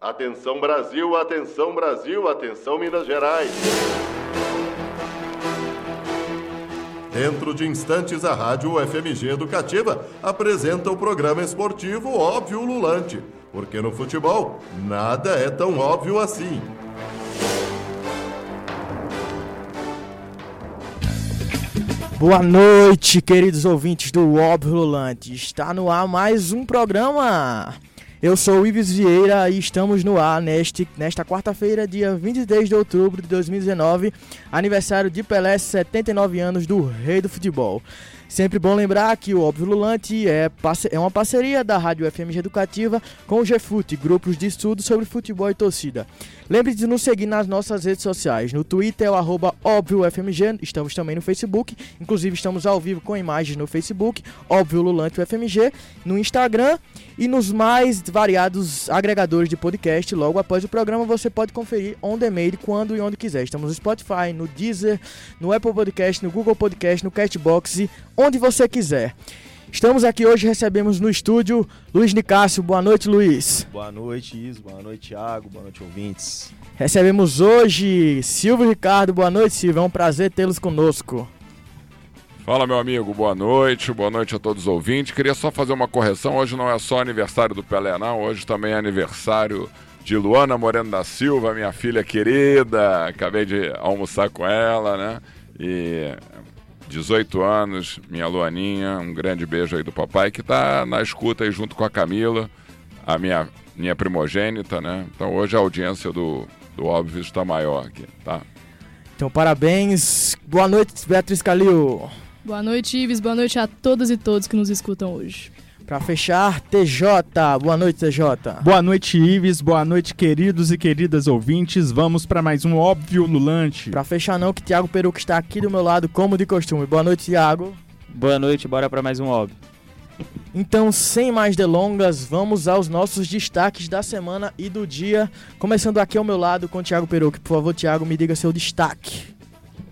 Atenção Brasil, atenção Brasil, atenção Minas Gerais. Dentro de instantes, a Rádio FMG Educativa apresenta o programa esportivo Óbvio Lulante, porque no futebol nada é tão óbvio assim. Boa noite, queridos ouvintes do Óbvio Lulante. Está no ar mais um programa. Eu sou o Ives Vieira e estamos no ar neste, nesta quarta-feira, dia 23 de outubro de 2019, aniversário de Pelé, 79 anos do Rei do Futebol. Sempre bom lembrar que o Óbvio Lulante é, é uma parceria da Rádio FMG Educativa com o GFUT, grupos de estudo sobre futebol e torcida. Lembre de nos seguir nas nossas redes sociais. No Twitter é o óbviofmg, estamos também no Facebook, inclusive estamos ao vivo com imagens no Facebook, Óbvio Lulante FMG, no Instagram e nos mais variados agregadores de podcast. Logo após o programa você pode conferir on demand quando e onde quiser. Estamos no Spotify, no Deezer, no Apple Podcast, no Google Podcast, no Castbox e onde você quiser. Estamos aqui hoje, recebemos no estúdio Luiz Nicásio. Boa noite, Luiz. Boa noite, Iso. Boa noite, Thiago. Boa noite, ouvintes. Recebemos hoje Silvio Ricardo. Boa noite, Silvio. É um prazer tê-los conosco. Fala, meu amigo. Boa noite. Boa noite a todos os ouvintes. Queria só fazer uma correção. Hoje não é só aniversário do Pelé, não. Hoje também é aniversário de Luana Moreno da Silva, minha filha querida. Acabei de almoçar com ela, né? E 18 anos, minha Luaninha, um grande beijo aí do papai, que está na escuta aí junto com a Camila, a minha, minha primogênita, né? Então hoje a audiência do, do Óbvio está maior aqui, tá? Então parabéns, boa noite Beatriz Calil. Boa noite Ives, boa noite a todas e todos que nos escutam hoje. Para fechar, TJ. Boa noite, TJ. Boa noite, Ives. Boa noite, queridos e queridas ouvintes. Vamos para mais um óbvio lulante. Para fechar não, que Thiago Peruco está aqui do meu lado, como de costume. Boa noite, Thiago. Boa noite, bora para mais um óbvio. Então, sem mais delongas, vamos aos nossos destaques da semana e do dia. Começando aqui ao meu lado com o Thiago Peruco. Por favor, Thiago, me diga seu destaque.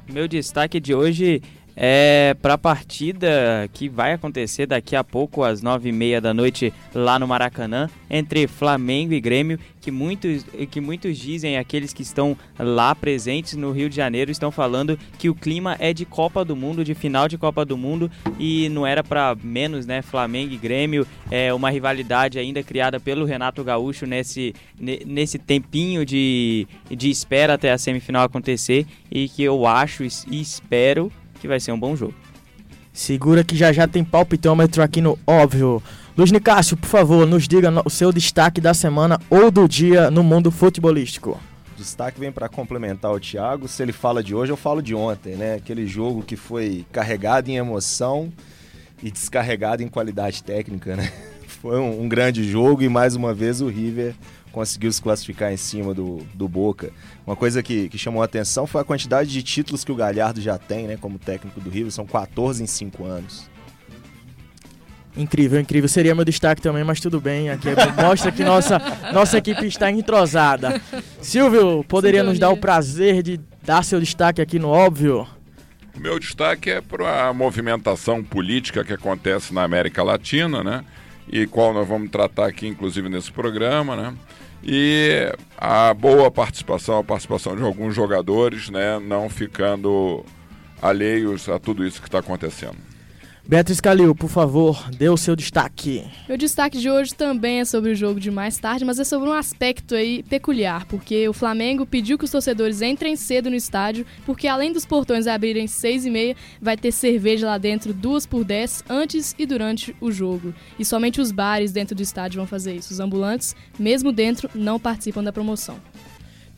Meu destaque de hoje é, para a partida que vai acontecer daqui a pouco, às nove e meia da noite, lá no Maracanã, entre Flamengo e Grêmio, que muitos, que muitos dizem, aqueles que estão lá presentes no Rio de Janeiro, estão falando que o clima é de Copa do Mundo, de final de Copa do Mundo, e não era para menos, né? Flamengo e Grêmio, é uma rivalidade ainda criada pelo Renato Gaúcho nesse, nesse tempinho de, de espera até a semifinal acontecer, e que eu acho e espero que vai ser um bom jogo. Segura que já já tem palpitômetro aqui no óbvio. Luiz Nicásio, por favor, nos diga o seu destaque da semana ou do dia no mundo futebolístico. Destaque vem para complementar o Thiago. Se ele fala de hoje, eu falo de ontem, né? Aquele jogo que foi carregado em emoção e descarregado em qualidade técnica, né? Foi um, um grande jogo e mais uma vez o River conseguiu se classificar em cima do, do Boca. Uma coisa que, que chamou a atenção foi a quantidade de títulos que o Galhardo já tem, né, como técnico do River, são 14 em 5 anos. Incrível, incrível. Seria meu destaque também, mas tudo bem. Aqui é mostra que nossa, nossa equipe está entrosada. Silvio, poderia nos dar o prazer de dar seu destaque aqui no óbvio? Meu destaque é para a movimentação política que acontece na América Latina, né? E qual nós vamos tratar aqui, inclusive, nesse programa, né? e a boa participação, a participação de alguns jogadores, né, não ficando alheios a tudo isso que está acontecendo. Beatriz Calil, por favor, dê o seu destaque. Meu destaque de hoje também é sobre o jogo de mais tarde, mas é sobre um aspecto aí peculiar, porque o Flamengo pediu que os torcedores entrem cedo no estádio, porque além dos portões abrirem seis e meia, vai ter cerveja lá dentro duas por dez antes e durante o jogo. E somente os bares dentro do estádio vão fazer isso. Os ambulantes, mesmo dentro, não participam da promoção.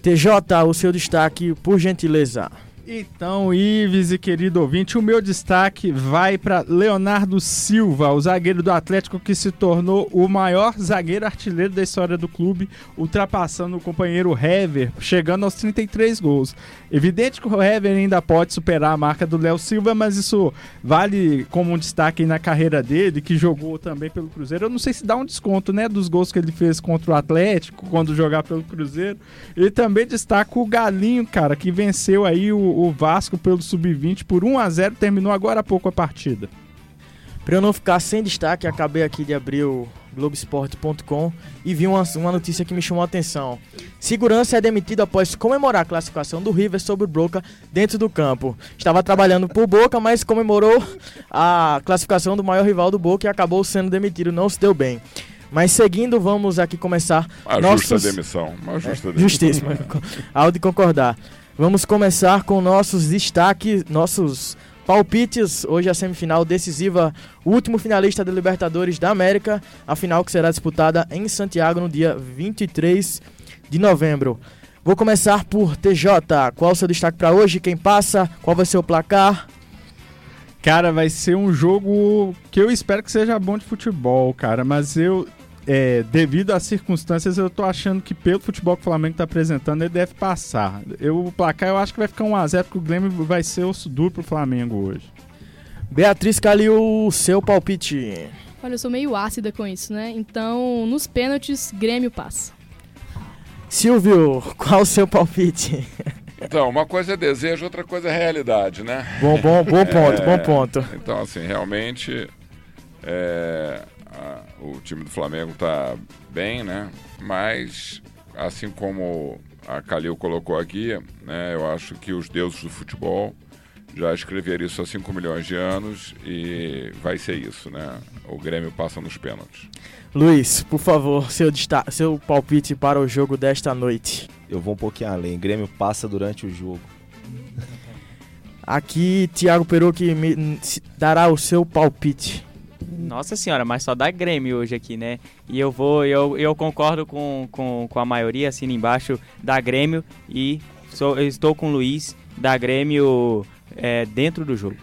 TJ, o seu destaque, por gentileza. Então, Ives e querido ouvinte, o meu destaque vai para Leonardo Silva, o zagueiro do Atlético que se tornou o maior zagueiro artilheiro da história do clube, ultrapassando o companheiro Hever, chegando aos 33 gols. Evidente que o Hever ainda pode superar a marca do Léo Silva, mas isso vale como um destaque na carreira dele, que jogou também pelo Cruzeiro. Eu não sei se dá um desconto, né, dos gols que ele fez contra o Atlético, quando jogar pelo Cruzeiro. E também destaca o Galinho, cara, que venceu aí o, o Vasco pelo Sub-20 por 1 a 0 terminou agora há pouco a partida. Para eu não ficar sem destaque, acabei aqui de abrir o Globoesporte.com e vi uma, uma notícia que me chamou a atenção. Segurança é demitido após comemorar a classificação do River sobre o Boca dentro do campo. Estava trabalhando por Boca, mas comemorou a classificação do maior rival do Boca e acabou sendo demitido. Não se deu bem. Mas seguindo, vamos aqui começar. Uma nossos... justa demissão. Uma justa é, demissão. Justíssimo. Ao de concordar. Vamos começar com nossos destaques, nossos palpites. Hoje a semifinal decisiva, o último finalista da Libertadores da América, a final que será disputada em Santiago no dia 23 de novembro. Vou começar por TJ. Qual o seu destaque para hoje? Quem passa? Qual vai ser o placar? Cara, vai ser um jogo que eu espero que seja bom de futebol, cara. Mas eu, é, devido às circunstâncias, eu tô achando que pelo futebol que o Flamengo tá apresentando, ele deve passar. Eu, o placar eu acho que vai ficar 1x0, porque o Grêmio vai ser osso duro pro Flamengo hoje. Beatriz Calil, o seu palpite. Olha, eu sou meio ácida com isso, né? Então, nos pênaltis, Grêmio passa. Silvio, qual o seu palpite? Então, uma coisa é desejo, outra coisa é realidade, né? Bom, bom, bom ponto, É, bom ponto. Então, assim, realmente é, a- o time do Flamengo tá bem, né? Mas, assim como a Calil colocou aqui, né? Eu acho que os deuses do futebol já escreveram isso há 5 milhões de anos e vai ser isso, né? O Grêmio passa nos pênaltis. Luiz, por favor, seu, seu palpite para o jogo desta noite. Eu vou um pouquinho além. Grêmio passa durante o jogo. Aqui, Thiago n- se- dará o seu palpite. Nossa senhora, mas só dá Grêmio hoje aqui, né? E eu vou, eu, eu concordo com, com, com a maioria, assina embaixo, da Grêmio e sou, estou com o Luiz, da Grêmio é, dentro do jogo.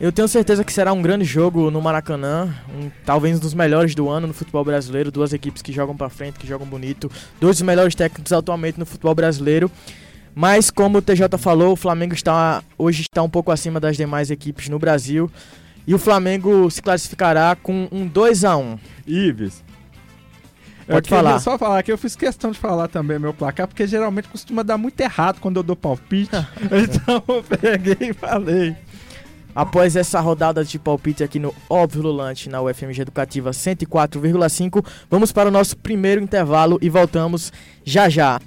Eu tenho certeza que será um grande jogo no Maracanã, um, talvez um dos melhores do ano no futebol brasileiro, duas equipes que jogam pra frente, que jogam bonito, dois dos melhores técnicos atualmente no futebol brasileiro. Mas como o TJ falou, o Flamengo está hoje está um pouco acima das demais equipes no Brasil e o Flamengo se classificará com um 2 a 1. Ives. Eu Pode queria falar. só falar que eu fiz questão de falar também meu placar, porque geralmente costuma dar muito errado quando eu dou palpite. então eu peguei e falei. Após essa rodada de palpite aqui no Óbvio Lulante na UFMG Educativa 104,5, vamos para o nosso primeiro intervalo e voltamos já já.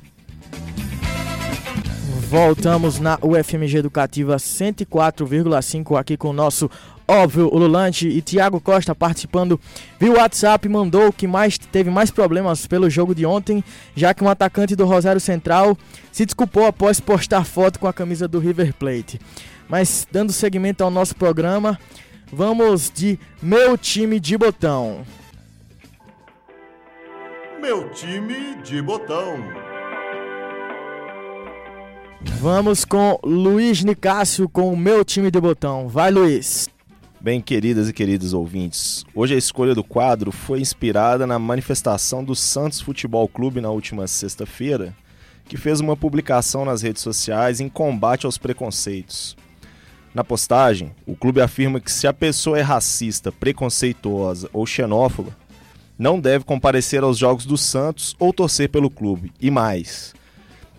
Voltamos na UFMG Educativa 104,5 aqui com o nosso Óbvio Lulante e Thiago Costa participando via WhatsApp mandou que mais teve mais problemas pelo jogo de ontem, já que um atacante do Rosário Central se desculpou após postar foto com a camisa do River Plate. Mas dando seguimento ao nosso programa, vamos de meu time de botão. Meu time de botão. Vamos com Luiz Nicásio com o meu time de botão. Vai, Luiz. Bem, queridas e queridos ouvintes, hoje a escolha do quadro foi inspirada na manifestação do Santos Futebol Clube na última sexta-feira, que fez uma publicação nas redes sociais em combate aos preconceitos. Na postagem, o clube afirma que se a pessoa é racista, preconceituosa ou xenófoba, não deve comparecer aos jogos do Santos ou torcer pelo clube, e mais.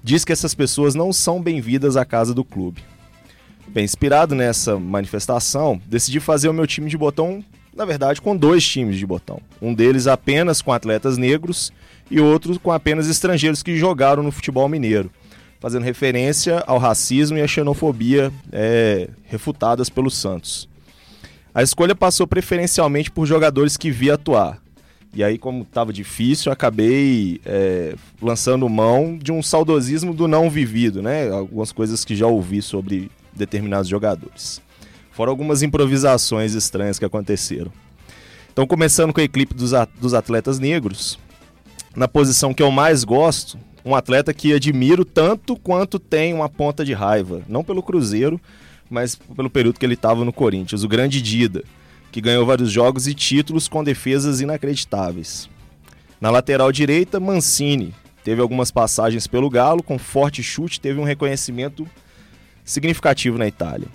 Diz que essas pessoas não são bem-vindas à casa do clube. Bem, inspirado nessa manifestação, decidi fazer o meu time de botão, na verdade, com dois times de botão. Um deles apenas com atletas negros e outro com apenas estrangeiros que jogaram no futebol mineiro, fazendo referência ao racismo e à xenofobia é, refutadas pelo Santos. A escolha passou preferencialmente por jogadores que vi atuar. E aí, como estava difícil, acabei é, lançando mão de um saudosismo do não vivido, né? Algumas coisas que já ouvi sobre determinados jogadores. Fora algumas improvisações estranhas que aconteceram. Então, começando com a equipe dos atletas negros, na posição que eu mais gosto, um atleta que admiro tanto quanto tem uma ponta de raiva. Não pelo Cruzeiro, mas pelo período que ele estava no Corinthians, o grande Dida, que ganhou vários jogos e títulos com defesas inacreditáveis. Na lateral direita, Mancini. Teve algumas passagens pelo Galo, com forte chute, teve um reconhecimento significativo na Itália.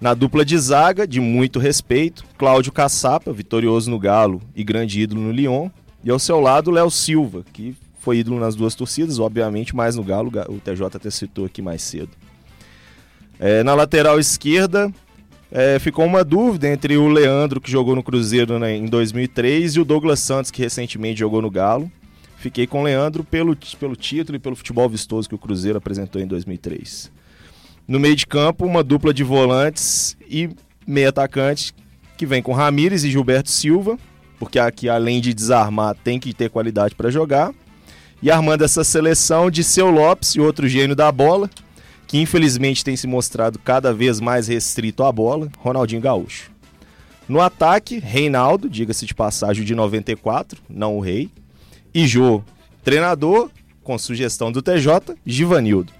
Na dupla de zaga, de muito respeito, Cláudio Caçapa, vitorioso no Galo e grande ídolo no Lyon. E ao seu lado, Léo Silva, que foi ídolo nas duas torcidas, obviamente, mais no Galo, o TJ até citou aqui mais cedo. É, na lateral esquerda, É, ficou uma dúvida entre o Leandro, que jogou no Cruzeiro né, em 2003, e o Douglas Santos, que recentemente jogou no Galo. Fiquei com o Leandro pelo, pelo título e pelo futebol vistoso que o Cruzeiro apresentou em 2003. No meio de campo, uma dupla de volantes e meio atacante que vem com Ramires e Gilberto Silva, porque aqui além de desarmar tem que ter qualidade para jogar. E armando essa seleção de Seu Lopes e outro gênio da bola, que infelizmente tem se mostrado cada vez mais restrito à bola, Ronaldinho Gaúcho. No ataque, Reinaldo, diga-se de passagem de 94, não o rei. E Jô, treinador, com sugestão do TJ, Givanildo.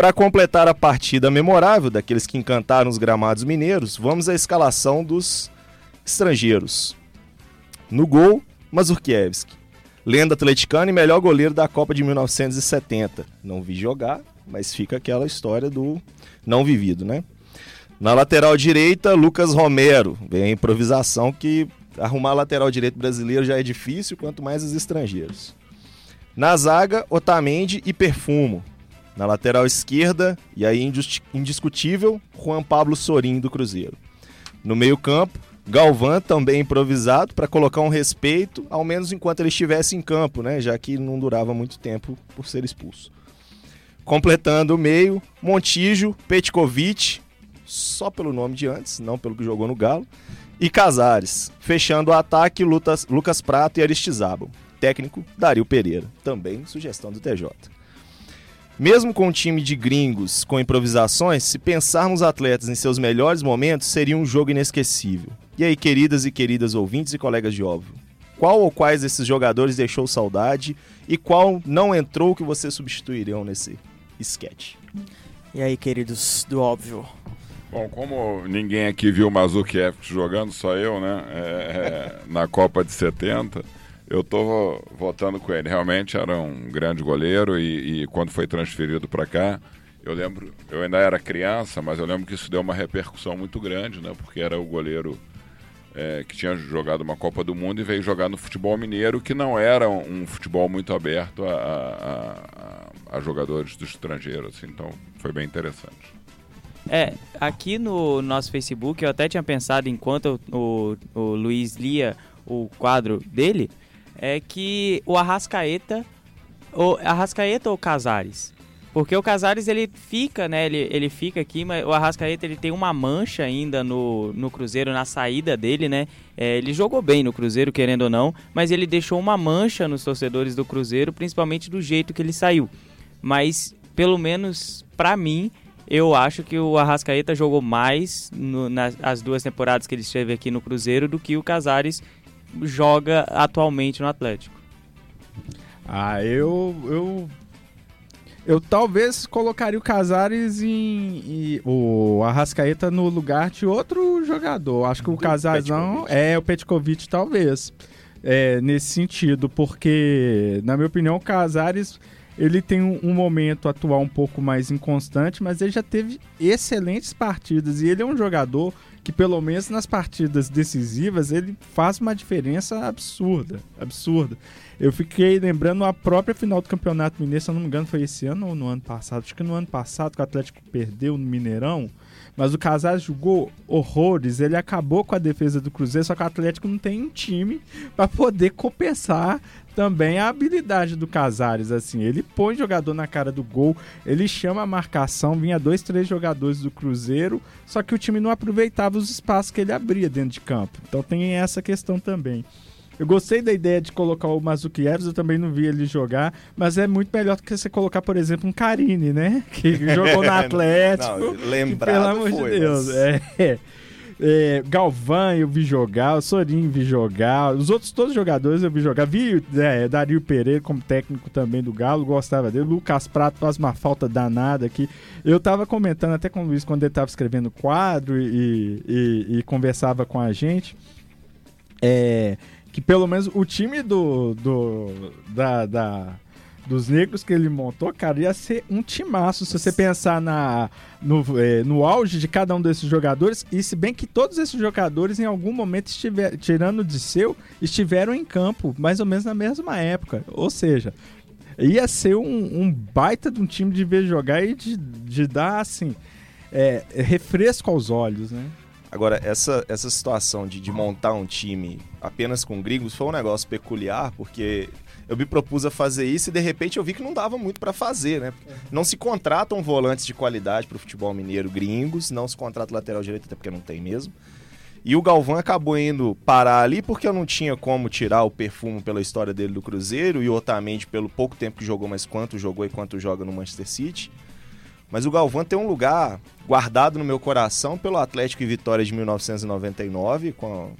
Para completar a partida memorável daqueles que encantaram os gramados mineiros, vamos à escalação dos estrangeiros. No gol, Mazurkiewicz lenda atleticana e melhor goleiro da Copa de 1970. Não vi jogar, mas fica aquela história do não vivido, né? Na lateral direita, Lucas Romero. Vem a improvisação que arrumar lateral direito brasileiro já é difícil, quanto mais os estrangeiros. Na zaga, Otamendi e Perfumo. Na lateral esquerda, e aí indiscutível, Juan Pablo Sorin do Cruzeiro. No meio-campo, Galvão também improvisado para colocar um respeito, ao menos enquanto ele estivesse em campo, né? Já que não durava muito tempo por ser expulso. Completando o meio, Montijo, Petkovic, só pelo nome de antes, não pelo que jogou no Galo, e Casares. Fechando o ataque, Lucas, Lucas Prato e Aristizábal. Técnico, Dario Pereira. Também sugestão do TJ. Mesmo com um time de gringos com improvisações, se pensarmos atletas em seus melhores momentos, seria um jogo inesquecível. E aí, queridas e queridas ouvintes e colegas de óbvio, qual ou quais desses jogadores deixou saudade e qual não entrou que vocês substituiriam nesse sketch? E aí, queridos do óbvio? Bom, como ninguém aqui viu o Mazukiev jogando, só eu, né? É, é, na Copa de 70, eu tô votando com ele. Realmente era um grande goleiro e, e quando foi transferido para cá, eu lembro, eu ainda era criança, mas eu lembro que isso deu uma repercussão muito grande, né? Porque era o goleiro é, que tinha jogado uma Copa do Mundo e veio jogar no futebol mineiro, que não era um, futebol muito aberto a, a, a, a jogadores do estrangeiro, assim, então foi bem interessante. É, aqui no nosso Facebook eu até tinha pensado, enquanto o, o Luiz lia o quadro dele, é que o Arrascaeta, o Arrascaeta ou Casares? Porque o Casares ele fica, né? Ele, ele fica aqui, mas o Arrascaeta ele tem uma mancha ainda no, no Cruzeiro, na saída dele, né? É, ele jogou bem no Cruzeiro, querendo ou não, mas ele deixou uma mancha nos torcedores do Cruzeiro, principalmente do jeito que ele saiu. Mas, pelo menos para mim, eu acho que o Arrascaeta jogou mais no, nas duas temporadas que ele esteve aqui no Cruzeiro do que o Casares joga atualmente no Atlético. Ah, eu, eu eu talvez colocaria o Casares em, em, o Arrascaeta no lugar de outro jogador. Acho que o Casares não é o Petkovic talvez. É, nesse sentido, porque na minha opinião o Casares ele tem um, um, momento atual um pouco mais inconstante, mas ele já teve excelentes partidas e ele é um jogador que pelo menos nas partidas decisivas ele faz uma diferença absurda, absurda. Eu fiquei lembrando a própria final do Campeonato Mineiro, se eu não me engano, foi esse ano ou no ano passado. Acho que no ano passado que o Atlético perdeu no Mineirão. Mas o Casares jogou horrores, ele acabou com a defesa do Cruzeiro, só que o Atlético não tem um time para poder compensar também a habilidade do Casares, assim, ele põe jogador na cara do gol, ele chama a marcação, vinha dois, três jogadores do Cruzeiro, só que o time não aproveitava os espaços que ele abria dentro de campo. Então tem essa questão também. Eu gostei da ideia de colocar o Mazukiev, eu também não vi ele jogar, mas é muito melhor do que você colocar, por exemplo, um Carine, né? Que jogou no Atlético. não, lembrado pelo amor foi, de Deus. Mas... É. É, Galvão eu vi jogar, o Sorinho vi jogar, os outros todos os jogadores eu vi jogar. Vi é, Dario Pereira como técnico também do Galo, gostava dele. Lucas Prato faz uma falta danada aqui. Eu tava comentando até com o Luiz quando ele tava escrevendo o quadro e, e, e conversava com a gente. É, que pelo menos o time do, do da, da, dos negros que ele montou, cara, ia ser um timaço se você pensar na, no, é, no auge de cada um desses jogadores. E se bem que todos esses jogadores, em algum momento, estiver, tirando de seu, estiveram em campo, mais ou menos na mesma época. Ou seja, ia ser um, um baita de um time de ver jogar e de, de dar assim é, refresco aos olhos, né? Agora, essa, essa situação de, de montar um time apenas com gringos foi um negócio peculiar, porque eu me propus a fazer isso e de repente eu vi que não dava muito para fazer, né? Não se contratam volantes de qualidade para o futebol mineiro gringos, não se contrata lateral direito, até porque não tem mesmo. E o Galvão acabou indo parar ali porque eu não tinha como tirar o perfume pela história dele do Cruzeiro e o Otamendi pelo pouco tempo que jogou, mas quanto jogou e quanto joga no Manchester City. Mas o Galvão tem um lugar guardado no meu coração pelo Atlético e Vitória de 1999, com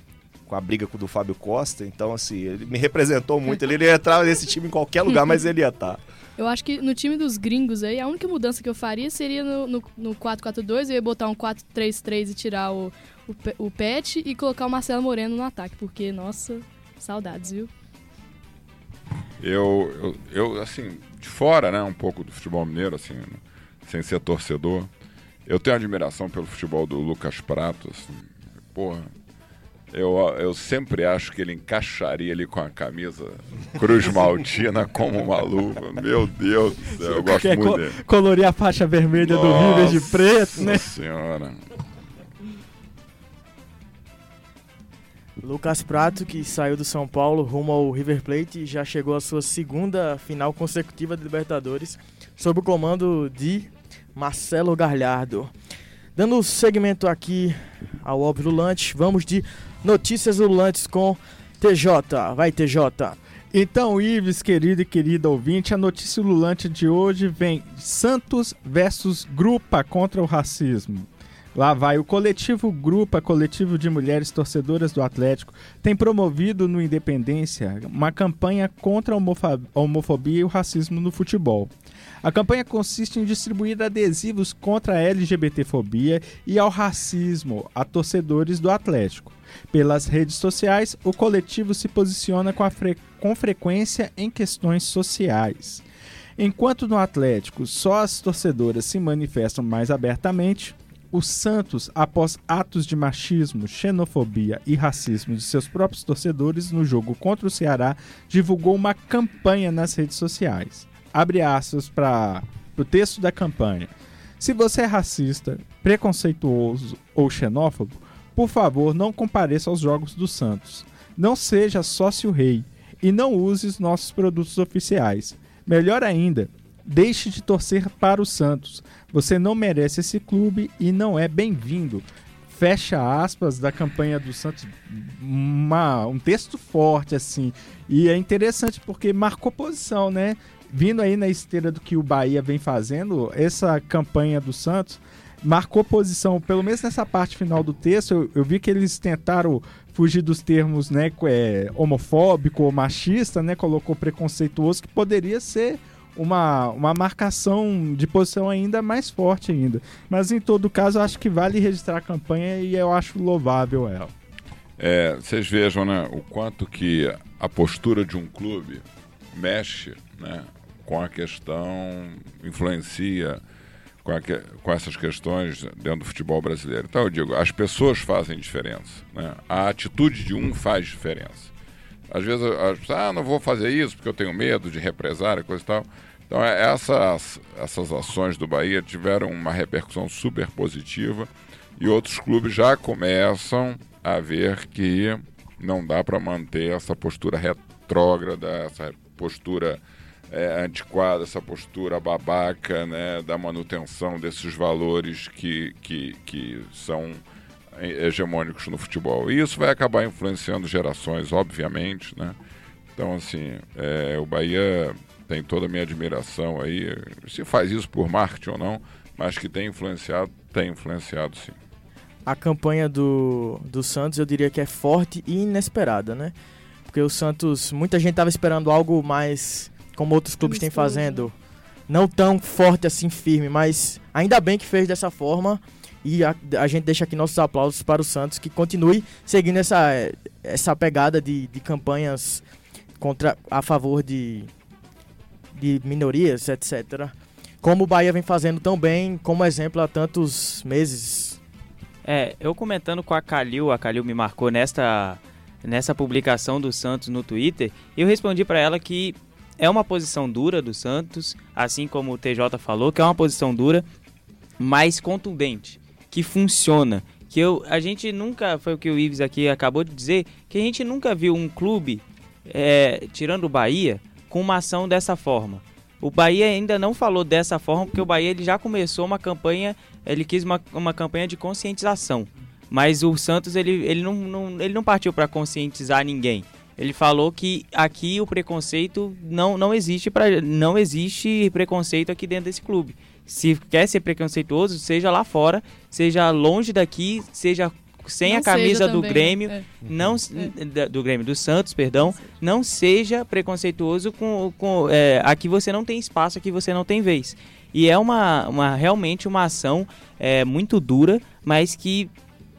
com a briga do Fábio Costa. Então, assim, ele me representou muito. Ele ia entrar nesse time em qualquer lugar, mas ele ia estar. Tá. Eu acho que no time dos gringos aí, a única mudança que eu faria seria no, no, no 4-4-2, eu ia botar um 4-3-3 e tirar o, o, o Pet e colocar o Marcelo Moreno no ataque, porque, nossa, saudades, viu? Eu, eu, eu, assim, de fora, né, um pouco do futebol mineiro, assim, sem ser torcedor, eu tenho admiração pelo futebol do Lucas Prato, assim, porra, eu, eu sempre acho que ele encaixaria ali com a camisa Cruz Maltina como uma luva. Meu Deus do céu, eu gosto muito dele. Colorir a faixa vermelha Nossa do River de preto, né? senhora. Lucas Prato, que saiu do São Paulo rumo ao River Plate e já chegou à sua segunda final consecutiva de Libertadores, sob o comando de Marcelo Galhardo. Dando segmento aqui ao óbvio Lulante, vamos de notícias Lulantes com TJ. Vai, TJ. Então, Ives, querido e querida ouvinte, a notícia lulante de hoje vem Santos versus Grupa contra o racismo. Lá vai. O coletivo Grupa, coletivo de mulheres torcedoras do Atlético, tem promovido no Independência uma campanha contra a homofobia e o racismo no futebol. A campanha consiste em distribuir adesivos contra a LGBTfobia e ao racismo a torcedores do Atlético. Pelas redes sociais, o coletivo se posiciona com, fre com frequência em questões sociais. Enquanto no Atlético só as torcedoras se manifestam mais abertamente, o Santos, após atos de machismo, xenofobia e racismo de seus próprios torcedores no jogo contra o Ceará, divulgou uma campanha nas redes sociais. Abre aspas para o texto da campanha. Se você é racista, preconceituoso ou xenófobo, por favor, não compareça aos jogos do Santos. Não seja sócio rei e não use os nossos produtos oficiais. Melhor ainda, deixe de torcer para o Santos. Você não merece esse clube e não é bem-vindo. Fecha aspas da campanha do Santos, uma, um texto forte assim. E é interessante porque marcou posição, né? Vindo aí na esteira do que o Bahia vem fazendo, essa campanha do Santos marcou posição, pelo menos nessa parte final do texto, eu, eu vi que eles tentaram fugir dos termos né, é, homofóbico ou machista, né? Colocou preconceituoso, que poderia ser uma, uma marcação de posição ainda mais forte ainda. Mas em todo caso, eu acho que vale registrar a campanha e eu acho louvável ela. É, vocês vejam né, o quanto que a postura de um clube mexe né, com a questão, influencia com, a, com, essas questões dentro do futebol brasileiro. Então eu digo, as pessoas fazem diferença. Né? A atitude de um faz diferença. Às vezes as pessoas, ah, não vou fazer isso porque eu tenho medo de represária, coisa e tal. Então, é, essas, essas ações do Bahia tiveram uma repercussão super positiva e outros clubes já começam a ver que não dá para manter essa postura retrógrada, essa postura é, antiquada, essa postura babaca né, da manutenção desses valores que, que, que são hegemônicos no futebol. E isso vai acabar influenciando gerações, obviamente. Né? Então, assim, é, o Bahia tem toda a minha admiração aí. Se faz isso por marketing ou não, mas que tem influenciado, tem influenciado sim. A campanha do, do Santos eu diria que é forte e inesperada, né? Porque o Santos, muita gente estava esperando algo mais como outros clubes têm fazendo, não tão forte assim, firme, mas ainda bem que fez dessa forma. E a, a, gente deixa aqui nossos aplausos para o Santos, que continue seguindo essa, essa pegada de, de campanhas contra, a favor de, de minorias, etc. Como o Bahia vem fazendo tão bem, como exemplo há tantos meses. É, eu comentando com a Calil, a Calil me marcou nesta, nessa publicação do Santos no Twitter, eu respondi para ela que é uma posição dura do Santos, assim como o TJ falou, que é uma posição dura, mais contundente, que funciona. Que eu, a gente nunca, foi o que o Ives aqui acabou de dizer, que a gente nunca viu um clube, é, tirando o Bahia, com uma ação dessa forma. O Bahia ainda não falou dessa forma, porque o Bahia ele já começou uma campanha, ele quis uma, uma campanha de conscientização. Mas o Santos ele, ele, não, não ele não partiu para conscientizar ninguém. Ele falou que aqui o preconceito não, não existe para não existe preconceito aqui dentro desse clube. Se quer ser preconceituoso, seja lá fora, seja longe daqui, seja sem Não a camisa do também, Grêmio, é. não da- do Grêmio do Santos, perdão, não seja preconceituoso com, com é, aqui você não tem espaço, aqui você não tem vez. E é uma, uma realmente uma ação é, muito dura, mas que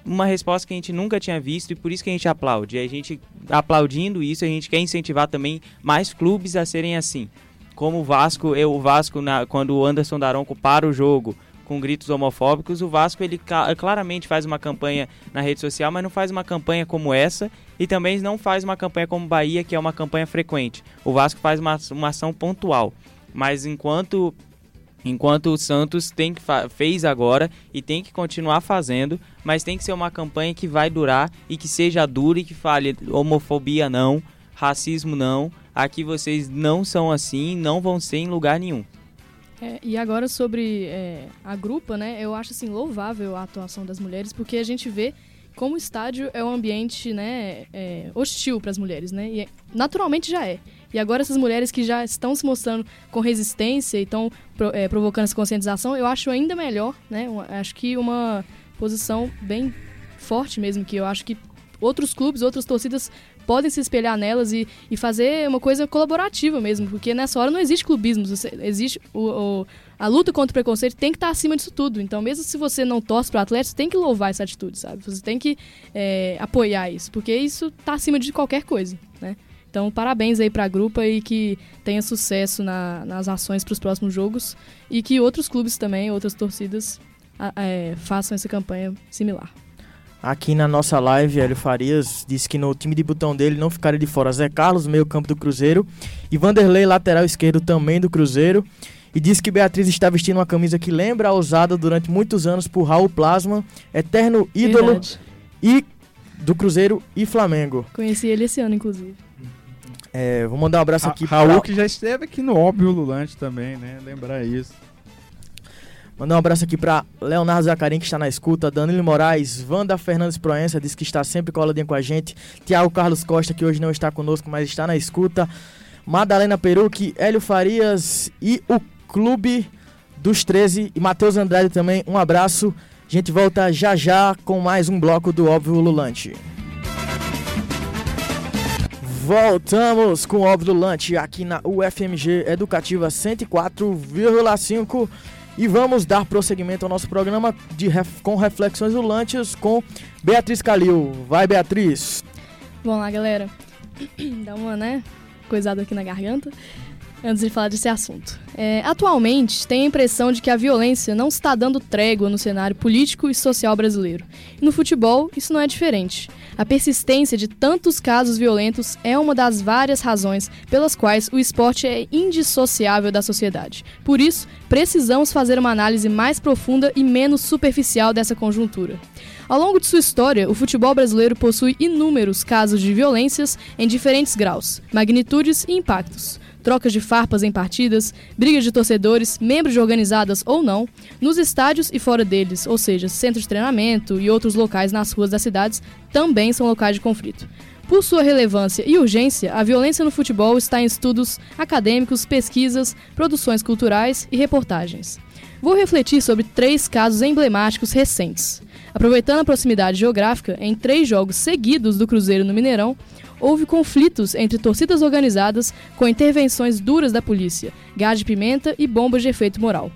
uma resposta que a gente nunca tinha visto e por isso que a gente aplaude. A gente aplaudindo isso, a gente quer incentivar também mais clubes a serem assim. Como o Vasco, eu, o Vasco na- quando o Anderson Daronco para o jogo com gritos homofóbicos, o Vasco ele claramente faz uma campanha na rede social, mas não faz uma campanha como essa e também não faz uma campanha como Bahia, que é uma campanha frequente. O Vasco faz uma, uma ação pontual. Mas enquanto Enquanto o Santos tem que fez agora e tem que continuar fazendo, mas tem que ser uma campanha que vai durar e que seja dura e que fale homofobia não, racismo não, aqui vocês não são assim, não vão ser em lugar nenhum. É, e agora sobre é, a grupa, né? Eu acho assim louvável a atuação das mulheres, porque a gente vê como o estádio é um ambiente, né, é, hostil para as mulheres, né? E é- naturalmente já é. E agora essas mulheres que já estão se mostrando com resistência e estão é, provocando essa conscientização, eu acho ainda melhor, né? Acho que uma posição bem forte mesmo, que eu acho que outros clubes, outras torcidas podem se espelhar nelas e, e fazer uma coisa colaborativa mesmo, porque nessa hora não existe clubismo, existe o, o- a luta contra o preconceito tem que estar acima disso tudo. Então, mesmo se você não torce para o atleta, você tem que louvar essa atitude, sabe? Você tem que é, apoiar isso, porque isso está acima de qualquer coisa, né? Então, parabéns aí para a grupa e que tenha sucesso na- nas ações para os próximos jogos e que outros clubes também, outras torcidas, é, façam essa campanha similar. Aqui na nossa live, Hélio Farias disse que no time de botão dele não ficaria de fora Zé Carlos, meio campo do Cruzeiro, e Vanderlei, lateral esquerdo também do Cruzeiro. E disse que Beatriz está vestindo uma camisa que lembra a usada durante muitos anos por Raul Plasma, eterno ídolo Verdade. e do Cruzeiro e Flamengo. Conheci ele esse ano, inclusive. É, vou mandar um abraço Ra- aqui Raul pra- que já esteve aqui no Óbvio Lulante também, né? Lembrar isso. Mandar um abraço aqui pra Leonardo Zacarim, que está na escuta, Danilo Moraes, Wanda Fernandes Proença, diz que está sempre coladinha com a gente, Tiago Carlos Costa, que hoje não está conosco, mas está na escuta, Madalena Peruque, Hélio Farias e o Clube dos 13 e Matheus Andrade também, um abraço. A gente volta já já com mais um bloco do Óbvio Lulante. Voltamos com o Óbvio Lulante aqui na UFMG Educativa 104,5 e vamos dar prosseguimento ao nosso programa de ref- com reflexões lulantes com Beatriz Calil. Vai, Beatriz! Vamos lá, galera. Dá uma, né, coisada aqui na garganta. Antes de falar desse assunto. É, atualmente, tem a impressão de que a violência não está dando trégua no cenário político e social brasileiro. E no futebol, isso não é diferente. A persistência de tantos casos violentos é uma das várias razões pelas quais o esporte é indissociável da sociedade. Por isso, precisamos fazer uma análise mais profunda e menos superficial dessa conjuntura. Ao longo de sua história, o futebol brasileiro possui inúmeros casos de violências em diferentes graus, magnitudes e impactos. Trocas de farpas em partidas, brigas de torcedores, membros de organizadas ou não, nos estádios e fora deles, ou seja, centros de treinamento e outros locais nas ruas das cidades, também são locais de conflito. Por sua relevância e urgência, a violência no futebol está em estudos acadêmicos, pesquisas, produções culturais e reportagens. Vou refletir sobre três casos emblemáticos recentes. Aproveitando a proximidade geográfica, em três jogos seguidos do Cruzeiro no Mineirão, houve conflitos entre torcidas organizadas com intervenções duras da polícia, gás de pimenta e bombas de efeito moral.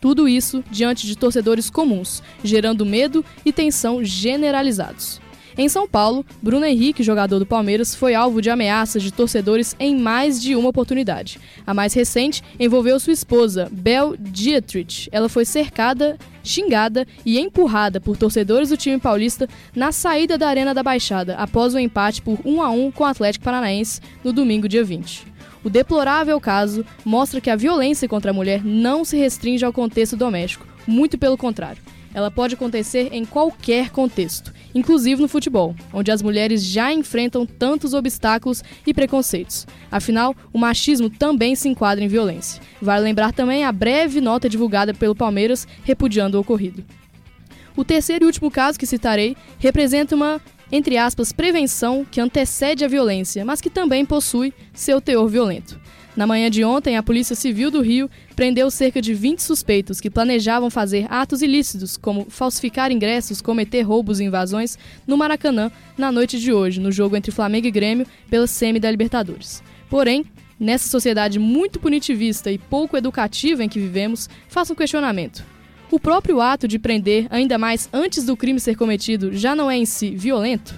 Tudo isso diante de torcedores comuns, gerando medo e tensão generalizados. Em São Paulo, Bruno Henrique, jogador do Palmeiras, foi alvo de ameaças de torcedores em mais de uma oportunidade. A mais recente envolveu sua esposa, Bel Dietrich. Ela foi cercada, xingada e empurrada por torcedores do time paulista na saída da Arena da Baixada, após o empate por 1 a 1 com o Atlético Paranaense no domingo, dia 20. O deplorável caso mostra que a violência contra a mulher não se restringe ao contexto doméstico, Muito pelo contrário. Ela pode acontecer em qualquer contexto, inclusive no futebol, onde as mulheres já enfrentam tantos obstáculos e preconceitos. Afinal, o machismo também se enquadra em violência. Vale lembrar também a breve nota divulgada pelo Palmeiras repudiando o ocorrido. O terceiro e último caso que citarei representa uma, entre aspas, prevenção que antecede a violência, mas que também possui seu teor violento. Na manhã de ontem, a Polícia Civil do Rio prendeu cerca de 20 suspeitos que planejavam fazer atos ilícitos, como falsificar ingressos, cometer roubos e invasões, no Maracanã na noite de hoje, no jogo entre Flamengo e Grêmio pela semi da Libertadores. Porém, nessa sociedade muito punitivista e pouco educativa em que vivemos, faço um questionamento. O próprio ato de prender, ainda mais antes do crime ser cometido, já não é em si violento?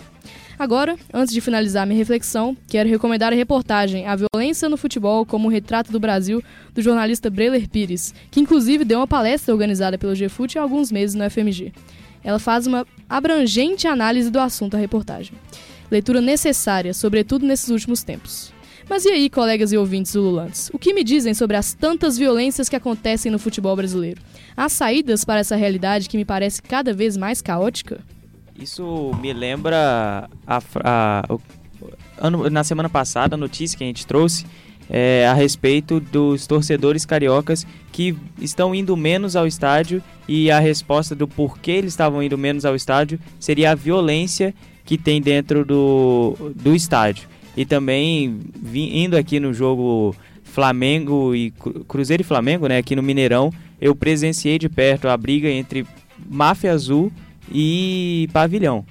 Agora, antes de finalizar minha reflexão, quero recomendar a reportagem A Violência no Futebol como Retrato do Brasil, do jornalista Breler Pires, que inclusive deu uma palestra organizada pelo GFUT há alguns meses no FMG. Ela faz uma abrangente análise do assunto da reportagem. Leitura necessária, sobretudo nesses últimos tempos. Mas e aí, colegas e ouvintes ululantes? O que me dizem sobre as tantas violências que acontecem no futebol brasileiro? Há saídas para essa realidade que me parece cada vez mais caótica? Isso me lembra a, a, na semana passada a notícia que a gente trouxe é, a respeito dos torcedores cariocas que estão indo menos ao estádio e a resposta do porquê eles estavam indo menos ao estádio seria a violência que tem dentro do, do estádio. E também indo aqui no jogo Flamengo e Cruzeiro e Flamengo, né, aqui no Mineirão, eu presenciei de perto a briga entre Máfia Azul e Pavilhão.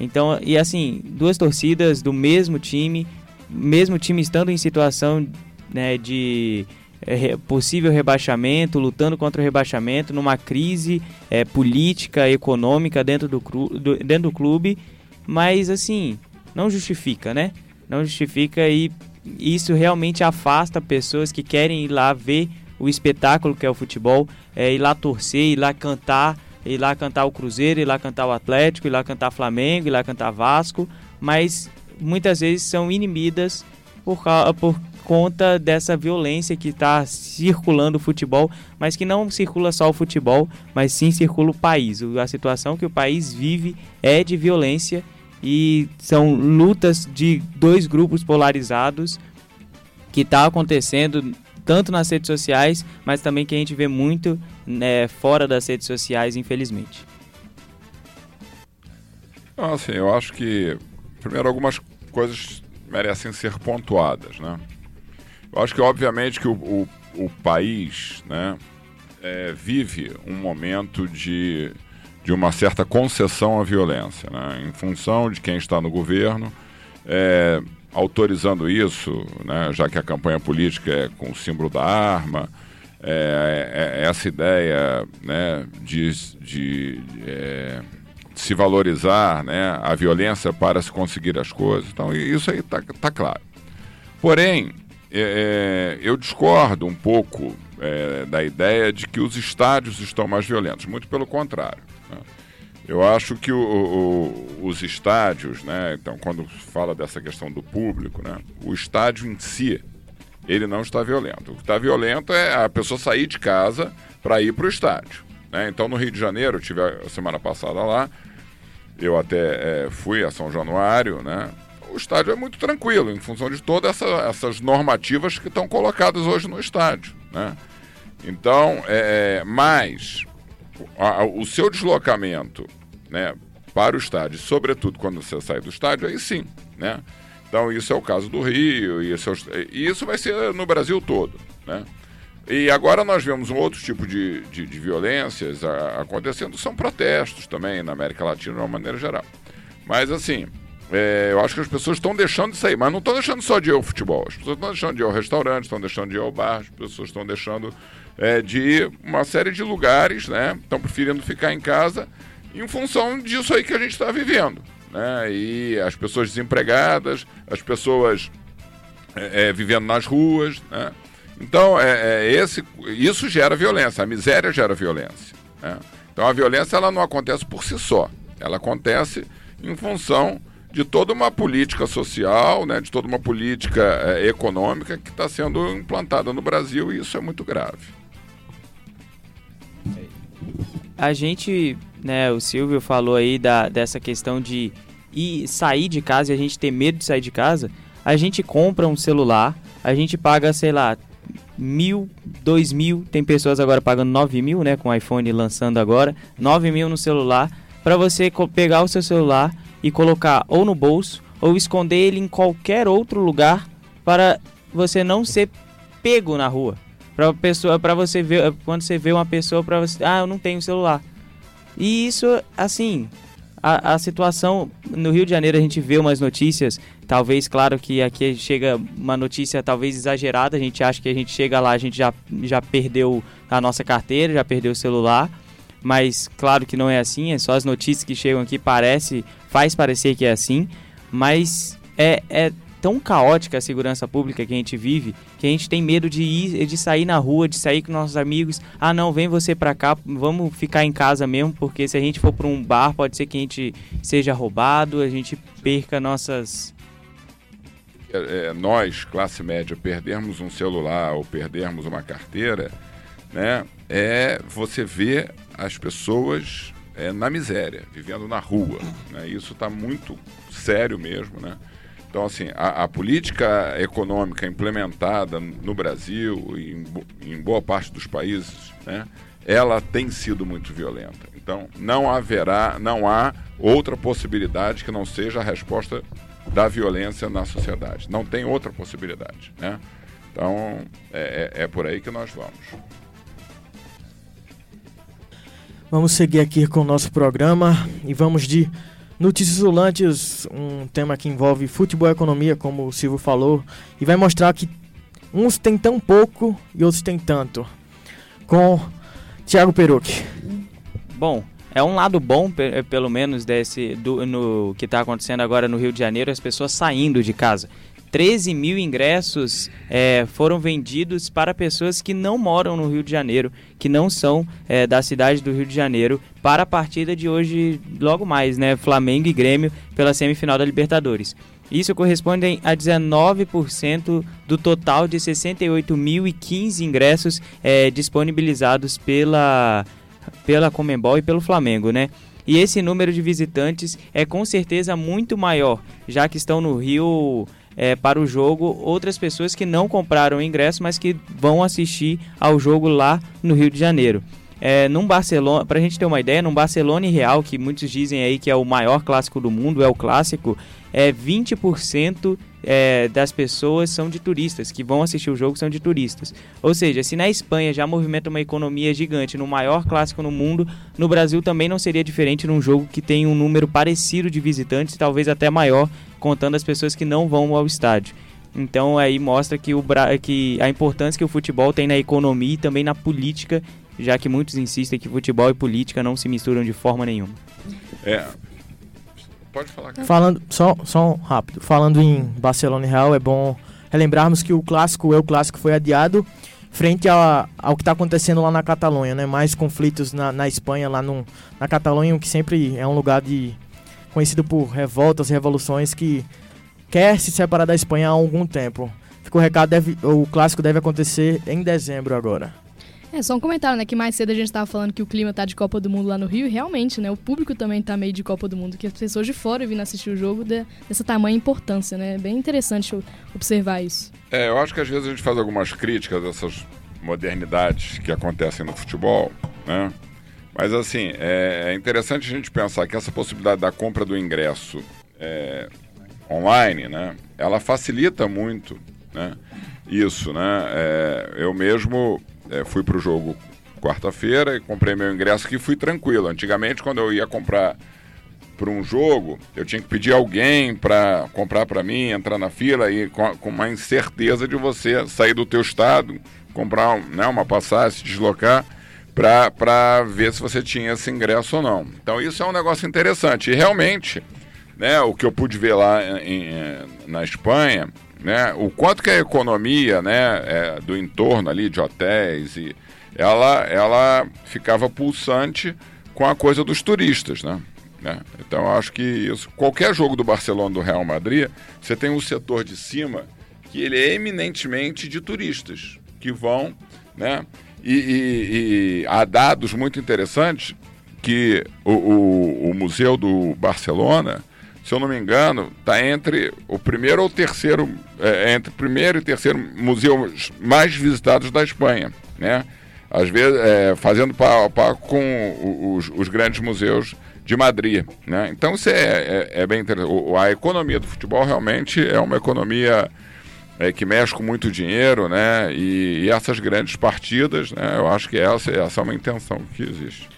Então, e assim, duas torcidas do mesmo time, mesmo time estando em situação né, de é, possível rebaixamento, lutando contra o rebaixamento, numa crise é, política, econômica dentro do, do, dentro do clube, mas assim, não justifica, né? Não justifica e isso realmente afasta pessoas que querem ir lá ver o espetáculo que é o futebol, é, ir lá torcer, ir lá cantar, ir lá cantar o Cruzeiro, ir lá cantar o Atlético, ir lá cantar Flamengo, ir lá cantar Vasco, mas muitas vezes são inimidas por, por conta dessa violência que está circulando o futebol, mas que não circula só o futebol, mas sim circula o país. A situação que o país vive é de violência e são lutas de dois grupos polarizados que está acontecendo tanto nas redes sociais, mas também que a gente vê muito né, fora das redes sociais, infelizmente. Assim, eu acho que, primeiro, algumas coisas merecem ser pontuadas, né? Eu acho que, obviamente, que o, o, o país né, é, vive um momento de, de uma certa concessão à violência, né? Em função de quem está no governo, é, autorizando isso, né, já que a campanha política é com o símbolo da arma, é, é, é essa ideia né, de, de, é, de, se valorizar né, a violência para se conseguir as coisas. Então, isso aí está tá claro. Porém, é, é, eu discordo um pouco da ideia de que os estádios estão mais violentos, muito pelo contrário. Né? Eu acho que o, o, os estádios, né? Então, quando fala dessa questão do público, né? O estádio em si, ele não está violento. O que está violento é a pessoa sair de casa para ir para o estádio. Né? Então, no Rio de Janeiro, eu tive a semana passada lá, eu até é, fui a São Januário, né? O estádio é muito tranquilo, em função de todas essa, essas normativas que estão colocadas hoje no estádio, né? Então, é, é mas a, o seu deslocamento né, para o estádio, sobretudo quando você sai do estádio, aí sim, né? Então isso é o caso do Rio, e isso, é, isso vai ser no Brasil todo, né? E agora nós vemos um outro tipo de, de, de violências a, acontecendo, são protestos também na América Latina de uma maneira geral. Mas assim, é, eu acho que as pessoas estão deixando de sair, mas não estão deixando só de ir ao futebol. As pessoas estão deixando de ir ao restaurante, estão deixando de ir ao bar, as pessoas estão deixando é, de uma série de lugares, né? Estão preferindo ficar em casa em função disso aí que a gente está vivendo. Né? E as pessoas desempregadas, as pessoas é, é, vivendo nas ruas. Né? Então, é, é, esse, isso gera violência, a miséria gera violência. Né? Então, a violência ela não acontece por si só, ela acontece em função de toda uma política social, né, de toda uma política é, econômica que está sendo implantada no Brasil e isso é muito grave. A gente, né, o Silvio falou aí da, dessa questão de ir sair de casa e a gente ter medo de sair de casa. A gente compra um celular, a gente paga, sei lá, mil, dois mil, tem pessoas agora pagando nove mil, né, com o iPhone lançando agora, nove mil no celular, para você pegar o seu celular e colocar ou no bolso ou esconder ele em qualquer outro lugar para você não ser pego na rua. Para pessoa, para você ver quando você vê uma pessoa para você, ah, eu não tenho celular. E isso, assim, a, a, situação no Rio de Janeiro a gente vê umas notícias, talvez, claro que aqui chega uma notícia talvez exagerada, a gente acha que a gente chega lá, a gente já, já perdeu a nossa carteira, já perdeu o celular, mas claro que não é assim, é só as notícias que chegam aqui, parece, faz parecer que é assim, mas é, é tão caótica a segurança pública que a gente vive que a gente tem medo de ir, de sair na rua, de sair com nossos amigos. Ah, não, vem você pra cá, vamos ficar em casa mesmo, porque se a gente for para um bar, pode ser que a gente seja roubado, a gente perca nossas. É, é, nós, classe média, perdermos um celular ou perdermos uma carteira, né? É você ver as pessoas é, na miséria, vivendo na rua. Né? Isso está muito sério mesmo, né? Então, assim, a, a, política econômica implementada no Brasil e em, em, boa parte dos países, né, ela tem sido muito violenta. Então, não haverá, não há outra possibilidade que não seja a resposta da violência na sociedade. Não tem outra possibilidade, né? Então, é, é, é por aí que nós vamos. Vamos seguir aqui com o nosso programa e vamos de Notícias Ulantes, um tema que envolve futebol e economia, como o Silvio falou, e vai mostrar que uns têm tão pouco e outros têm tanto. Com Thiago Perucci. Bom, é um lado bom, pelo menos, desse do, no, que está acontecendo agora no Rio de Janeiro, as pessoas saindo de casa. 13 mil ingressos é, foram vendidos para pessoas que não moram no Rio de Janeiro, que não são é, da cidade do Rio de Janeiro, para a partida de hoje, logo mais, né? Flamengo e Grêmio pela semifinal da Libertadores. Isso corresponde a 19% do total de 68.015 ingressos é, disponibilizados pela, pela Comembol e pelo Flamengo, né? E esse número de visitantes é com certeza muito maior, já que estão no Rio é, para o jogo outras pessoas que não compraram ingresso, mas que vão assistir ao jogo lá no Rio de Janeiro. É, num Barcelona, para a gente ter uma ideia, num Barcelona e Real, que muitos dizem aí que é o maior clássico do mundo, é o clássico, é 20% é, das pessoas são de turistas, que vão assistir o jogo são de turistas. Ou seja, se na Espanha já movimenta uma economia gigante no maior clássico no mundo, no Brasil também não seria diferente num jogo que tem um número parecido de visitantes, talvez até maior, contando as pessoas que não vão ao estádio. Então aí mostra que, o, que a importância que o futebol tem na economia e também na política, já que muitos insistem que futebol e política não se misturam de forma nenhuma. É. Pode falar. Cara. Falando só, só rápido. Falando em Barcelona e Real, é bom relembrarmos que o clássico, o clássico foi adiado frente a, ao que está acontecendo lá na Catalunha, né? Mais conflitos na, na Espanha, lá no, na Catalunha, que sempre é um lugar de conhecido por revoltas, revoluções, que quer se separar da Espanha há algum tempo. Fica o recado, deve, o clássico deve acontecer em dezembro agora. É, só um comentário, né? Que mais cedo a gente estava falando que o clima tá de Copa do Mundo lá no Rio. E realmente, né? O público também tá meio de Copa do Mundo. Que as pessoas de fora vindo assistir o jogo de, dessa tamanha importância, né? É bem interessante observar isso. É, eu acho que às vezes a gente faz algumas críticas dessas modernidades que acontecem no futebol, né? Mas assim, é, é interessante a gente pensar que essa possibilidade da compra do ingresso é, online, né? Ela facilita muito, né? Isso, né? É, eu mesmo é, fui para o jogo quarta-feira e comprei meu ingresso que fui tranquilo. Antigamente, quando eu ia comprar para um jogo, eu tinha que pedir alguém para comprar para mim, entrar na fila e com, com, uma incerteza de você sair do teu estado, comprar né, uma passagem, se deslocar para ver se você tinha esse ingresso ou não. Então isso é um negócio interessante. E realmente, né, o que eu pude ver lá em, na Espanha, né, o quanto que a economia né, é, do entorno ali de hotéis e ela, ela ficava pulsante com a coisa dos turistas, né? né? Então acho que isso, qualquer jogo do Barcelona do Real Madrid, você tem um setor de cima que ele é eminentemente de turistas que vão, né? E, e, e, há dados muito interessantes que o, o, o Museu do Barcelona, se eu não me engano, está entre o primeiro ou terceiro, é, entre o primeiro e terceiro museus mais visitados da Espanha, né? Às vezes, é, fazendo pau, pau com os, os, grandes museus de Madrid, né? Então isso é, é, é bem interessante. O, a economia do futebol realmente é uma economia é, que mexe com muito dinheiro, né? E, e, essas grandes partidas, né? Eu acho que essa, essa é uma intenção que existe.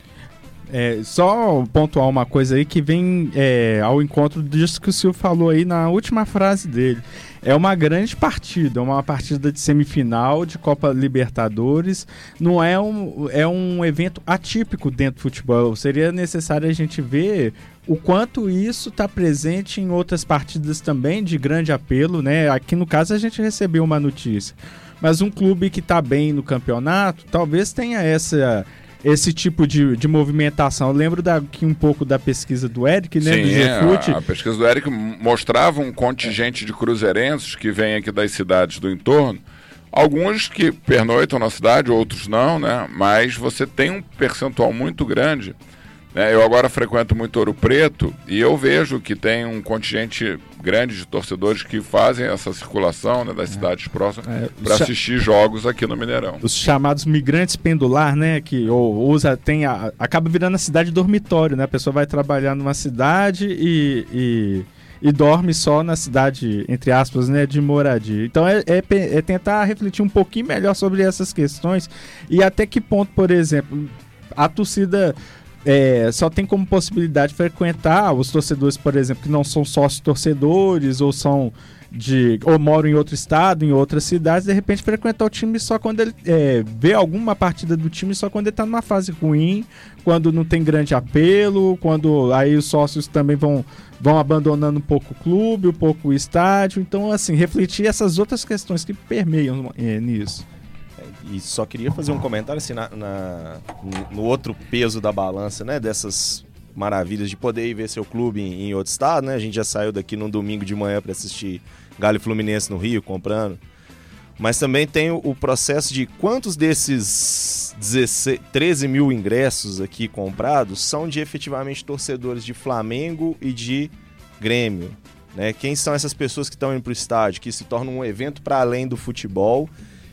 É, só pontuar uma coisa aí que vem é, ao encontro disso que o Silvio falou aí na última frase dele. É uma grande partida, uma partida de semifinal de Copa Libertadores. Não é um, é um evento atípico dentro do futebol. Seria necessário a gente ver o quanto isso está presente em outras partidas também de grande apelo, né? Aqui no caso a gente recebeu uma notícia. Mas um clube que está bem no campeonato, talvez tenha essa esse tipo de, de movimentação. Eu lembro daqui um pouco da pesquisa do Eric, né? Sim, do Gefute. A, a pesquisa do Eric mostrava um contingente de cruzeirenses que vem aqui das cidades do entorno. Alguns que pernoitam na cidade, outros não, né? Mas você tem um percentual muito grande né? Eu agora frequento muito Ouro Preto e eu vejo que tem um contingente grande de torcedores que fazem essa circulação né, das é. cidades próximas é, para assistir jogos aqui no Mineirão. Os chamados migrantes pendular, né? Que ou, usa, tem a, acaba virando a cidade dormitório, né? A pessoa vai trabalhar numa cidade e, e e dorme só na cidade, entre aspas, né, de moradia. Então é, é, é, tentar refletir um pouquinho melhor sobre essas questões e até que ponto, por exemplo, a torcida é, só tem como possibilidade frequentar os torcedores, por exemplo, que não são sócios torcedores ou são de ou moram em outro estado, em outras cidades, de repente frequentar o time só quando ele é, vê alguma partida do time só quando ele está numa fase ruim, quando não tem grande apelo, quando aí os sócios também vão vão abandonando um pouco o clube, um pouco o estádio. Então, assim, refletir essas outras questões que permeiam é, nisso. E só queria fazer um comentário assim na, na, no outro peso da balança, né? Dessas maravilhas de poder ir ver seu clube em, em outro estado, né? A gente já saiu daqui num domingo de manhã para assistir Galo Fluminense no Rio, comprando. Mas também tem o, o processo de quantos desses 16, 13 mil ingressos aqui comprados são de efetivamente torcedores de Flamengo e de Grêmio. Né? Quem são essas pessoas que estão indo para o estádio, que se torna um evento para além do futebol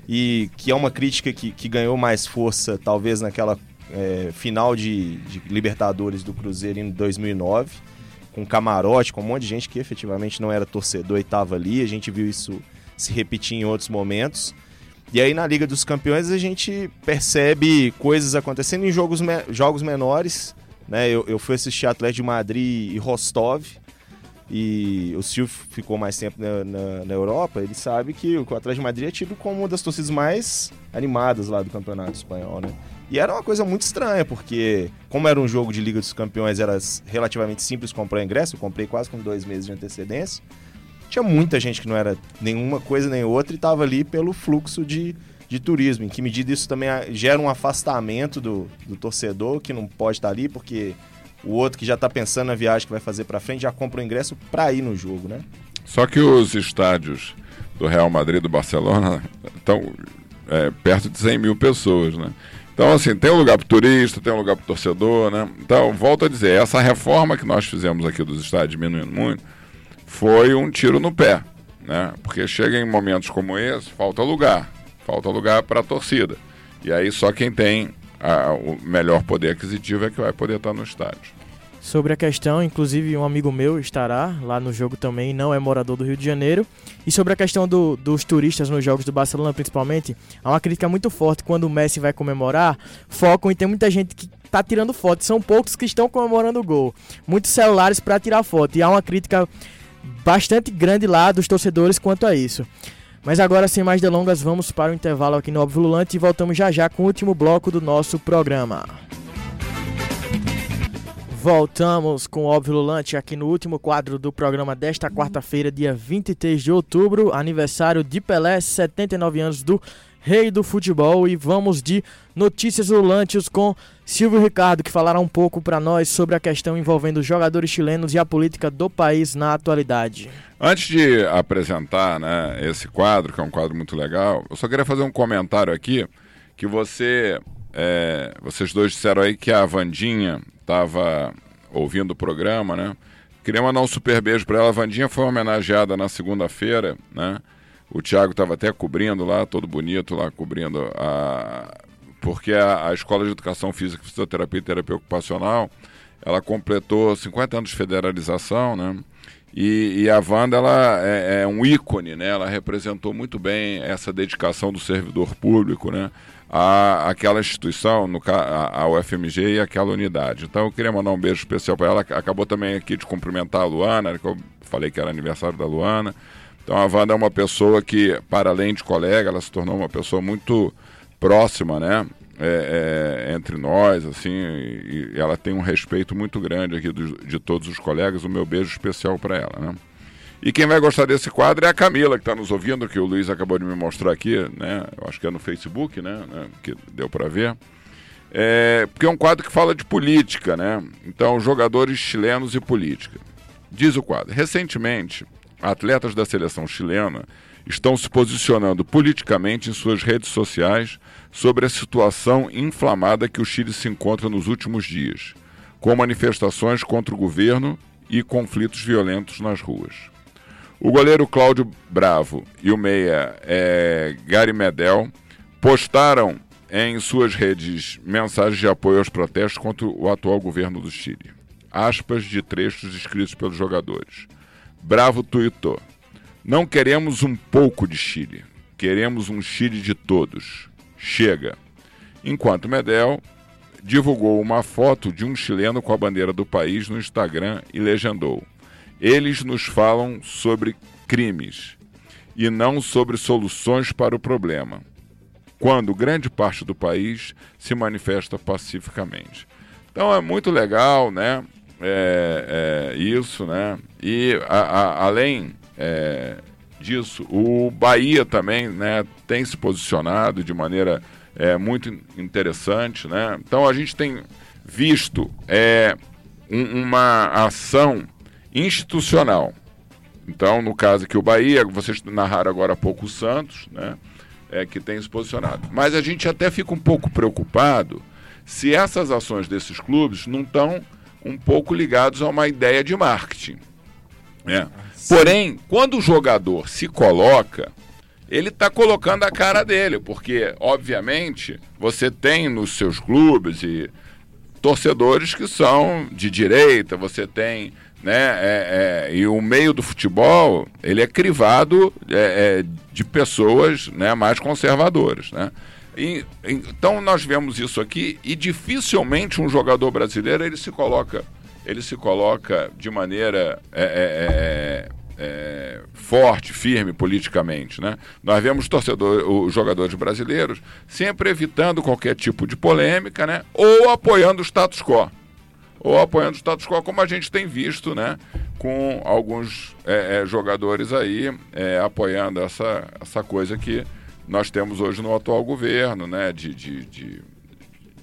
e que é uma crítica que, que ganhou mais força, talvez, naquela é, final de, de, Libertadores do Cruzeiro em 2009, com camarote, com um monte de gente que efetivamente não era torcedor e estava ali. A gente viu isso se repetir em outros momentos. E aí na Liga dos Campeões a gente percebe coisas acontecendo em jogos, me jogos menores. Né? Eu, eu fui assistir Atlético de Madrid e Rostov e o Silvio ficou mais tempo na, na, na, Europa, ele sabe que o Atlético de Madrid é tido como uma das torcidas mais animadas lá do campeonato espanhol, né? E era uma coisa muito estranha, porque como era um jogo de Liga dos Campeões, era relativamente simples comprar ingresso, eu comprei quase com dois meses de antecedência. Tinha muita gente que não era nenhuma coisa nem outra e estava ali pelo fluxo de, de turismo. Em que medida isso também gera um afastamento do, do torcedor que não pode estar ali, porque o outro que já está pensando na viagem que vai fazer para frente já compra o ingresso para ir no jogo, né? Só que os estádios do Real Madrid e do Barcelona estão é, perto de 100 mil pessoas, né? Então, assim, tem um lugar para turista, tem um lugar para torcedor, né? Então, volto a dizer, essa reforma que nós fizemos aqui dos estádios, diminuindo muito, foi um tiro no pé, né? Porque chega em momentos como esse, falta lugar, falta lugar para a torcida. E aí só quem tem a, o melhor poder aquisitivo é que vai poder estar no estádio. Sobre a questão, inclusive um amigo meu estará lá no jogo também, não é morador do Rio de Janeiro. E sobre a questão do, dos turistas nos jogos do Barcelona, principalmente, há uma crítica muito forte quando o Messi vai comemorar, focam e tem muita gente que está tirando foto. São poucos que estão comemorando o gol. Muitos celulares para tirar foto. E há uma crítica bastante grande lá dos torcedores quanto a isso. Mas agora, sem mais delongas, vamos para o intervalo aqui no Óbvio Lulante e voltamos já já com o último bloco do nosso programa. Voltamos com o Óbvio Lulante aqui no último quadro do programa desta quarta-feira, dia 23 de outubro, aniversário de Pelé, 79 anos do rei do futebol e vamos de notícias lulantes com Silvio Ricardo, que falará um pouco para nós sobre a questão envolvendo os jogadores chilenos e a política do país na atualidade. Antes de apresentar né, esse quadro, que é um quadro muito legal, eu só queria fazer um comentário aqui que você, é, vocês dois disseram aí que a Vandinha estava ouvindo o programa, né? Queria mandar um super beijo para ela. A Vandinha foi homenageada na segunda-feira, né? O Thiago estava até cobrindo lá, todo bonito lá, cobrindo a. Porque a, a Escola de Educação Física, Fisioterapia e Terapia Ocupacional, ela completou 50 anos de federalização, né? E, e a Wanda, ela é, é, um ícone, né? Ela representou muito bem essa dedicação do servidor público, né? a aquela instituição, no, a, a UFMG e aquela unidade. Então eu queria mandar um beijo especial para ela. Acabou também aqui de cumprimentar a Luana, que eu falei que era aniversário da Luana. Então a Wanda é uma pessoa que, para além de colega, ela se tornou uma pessoa muito próxima, né? É, é, entre nós, assim, e, ela tem um respeito muito grande aqui de todos os colegas. O meu beijo especial para ela, né? E quem vai gostar desse quadro é a Camila, que está nos ouvindo, que o Luiz acabou de me mostrar aqui, né? Eu acho que é no Facebook, né? né? Que deu para ver. É, porque é um quadro que fala de política, né? Então, jogadores chilenos e política. Diz o quadro. Recentemente, atletas da seleção chilena estão se posicionando politicamente em suas redes sociais sobre a situação inflamada que o Chile se encontra nos últimos dias, com manifestações contra o governo e conflitos violentos nas ruas. O goleiro Cláudio Bravo e o meia é, Gary Medel postaram em suas redes mensagens de apoio aos protestos contra o atual governo do Chile. Aspas de trechos escritos pelos jogadores. Bravo tuitou: Não queremos um pouco de Chile, queremos um Chile de todos. Chega. Enquanto Medel divulgou uma foto de um chileno com a bandeira do país no Instagram e legendou: eles nos falam sobre crimes e não sobre soluções para o problema, quando grande parte do país se manifesta pacificamente. Então é muito legal, né? É, é, isso, né? E a, a, além é, disso, o Bahia também, né? Tem se posicionado de maneira é, muito interessante, né? Então a gente tem visto é, um, uma ação institucional. Então, no caso aqui, o Bahia, vocês narraram agora há pouco o Santos, né? É, que tem se posicionado. Mas a gente até fica um pouco preocupado se essas ações desses clubes não estão um pouco ligados a uma ideia de marketing. Né? Porém, quando o jogador se coloca, ele está colocando a cara dele, porque, obviamente, você tem nos seus clubes e torcedores que são de direita, você tem né? É, é, e o meio do futebol ele é crivado é, é, de pessoas né, mais conservadoras, né? Então nós vemos isso aqui e dificilmente um jogador brasileiro ele se coloca ele se coloca de maneira é, é, forte, firme politicamente, né? Nós vemos torcedor, os jogadores brasileiros sempre evitando qualquer tipo de polêmica, né? Ou apoiando o status quo ou apoiando o status quo, como a gente tem visto, né? Com alguns é, é, jogadores aí é, apoiando essa, essa coisa que nós temos hoje no atual governo, né? De, de, de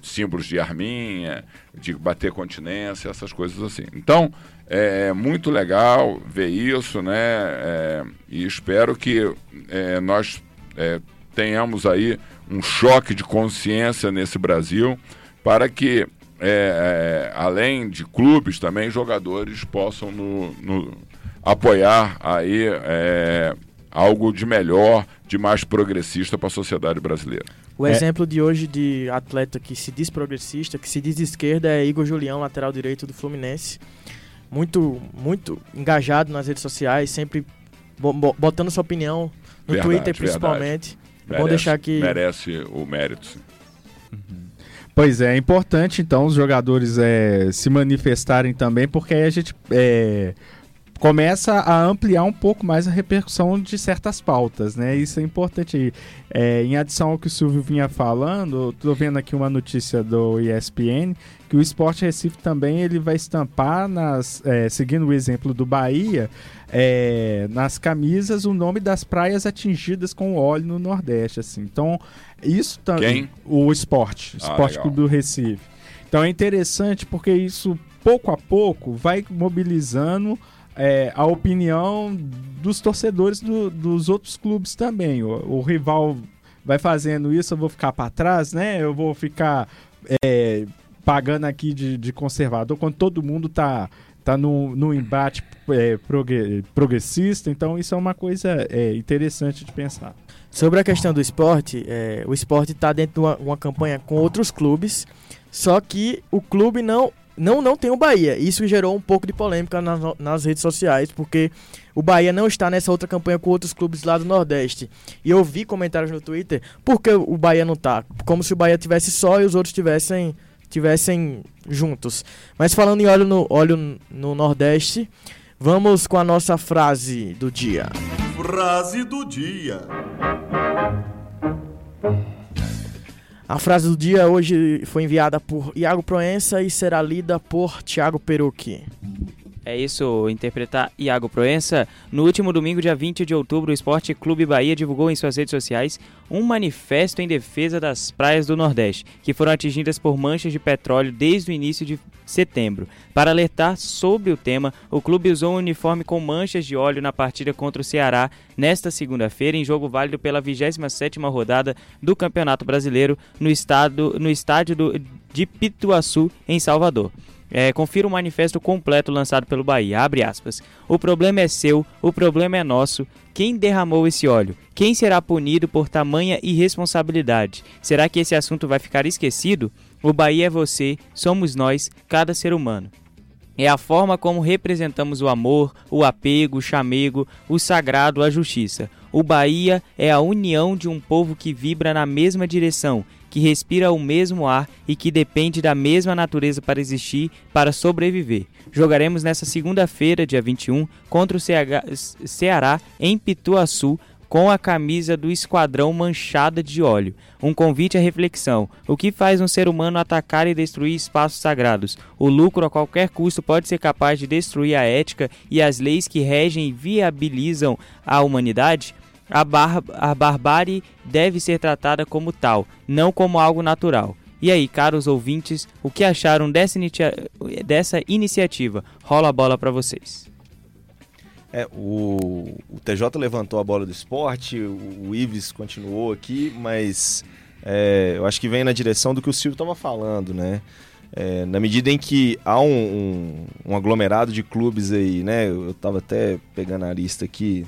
símbolos de arminha, de bater continência, essas coisas assim. Então, é, é muito legal ver isso, né? É, e espero que é, nós é, tenhamos aí um choque de consciência nesse Brasil para que é, é, além de clubes, também jogadores possam no, no apoiar aí algo de melhor, de mais progressista para a sociedade brasileira. O é. exemplo de hoje de atleta que se diz progressista, que se diz de esquerda, é Igor Julião, lateral direito do Fluminense. Muito, muito engajado nas redes sociais, sempre botando sua opinião no verdade, Twitter principalmente. Merece, deixar aqui. Merece o mérito. Uhum. Pois é, é importante então os jogadores é, se manifestarem também, porque aí a gente é, começa a ampliar um pouco mais a repercussão de certas pautas, né? Isso é importante. É, em adição ao que o Silvio vinha falando, estou vendo aqui uma notícia do ESPN que o Esporte Recife também ele vai estampar, nas, é, seguindo o exemplo do Bahia, é, nas camisas o nome das praias atingidas com óleo no Nordeste. Assim. Então, isso também. O esporte, ah, Esporte Clube do Recife. Então é interessante porque isso, pouco a pouco, vai mobilizando é, a opinião dos torcedores do, dos outros clubes também. O, o, rival vai fazendo isso, eu vou ficar para trás, né? Eu vou ficar. É, pagando aqui de, de conservador, quando todo mundo tá tá no, no embate é, progressista, então isso é uma coisa é, interessante de pensar. Sobre a questão do esporte, é, o esporte está dentro de uma, uma, campanha com outros clubes, só que o clube não, não, não tem o Bahia. Isso gerou um pouco de polêmica nas, nas redes sociais, porque o Bahia não está nessa outra campanha com outros clubes lá do Nordeste. E eu vi comentários no Twitter, por que o Bahia não está? Como se o Bahia tivesse só e os outros tivessem tivessem juntos. Mas falando em óleo no, óleo no Nordeste, vamos com a nossa frase do dia. Frase do dia. A frase do dia hoje foi enviada por Iago Proença e será lida por Thiago Perucchi. É isso, interpretar Iago Proença. No último domingo, dia 20 de outubro, o Esporte Clube Bahia divulgou em suas redes sociais um manifesto em defesa das praias do Nordeste, que foram atingidas por manchas de petróleo desde o início de setembro. Para alertar sobre o tema, o clube usou um uniforme com manchas de óleo na partida contra o Ceará nesta segunda-feira, em jogo válido pela 27ª rodada do Campeonato Brasileiro no, estado, no estádio do, de Pituaçu, em Salvador. É, confira o manifesto completo lançado pelo Bahia. Abre aspas. O problema é seu, o problema é nosso. Quem derramou esse óleo? Quem será punido por tamanha irresponsabilidade? Será que esse assunto vai ficar esquecido? O Bahia é você, somos nós, cada ser humano. É a forma como representamos o amor, o apego, o chamego, o sagrado, a justiça. O Bahia é a união de um povo que vibra na mesma direção que respira o mesmo ar e que depende da mesma natureza para existir, para sobreviver. Jogaremos nesta segunda-feira, dia 21, contra o Ceará em Pituaçu, com a camisa do esquadrão manchada de óleo. Um convite à reflexão. O que faz um ser humano atacar e destruir espaços sagrados? O lucro a qualquer custo pode ser capaz de destruir a ética e as leis que regem e viabilizam a humanidade? a, bar a barbárie deve ser tratada como tal, não como algo natural. E aí, caros ouvintes, o que acharam dessa, dessa iniciativa? Rola a bola para vocês. É, o, o, TJ levantou a bola do esporte, o, o Ives continuou aqui, mas é, eu acho que vem na direção do que o Silvio estava falando, né? É, na medida em que há um, um, um, aglomerado de clubes aí, né? Eu estava até pegando a lista aqui,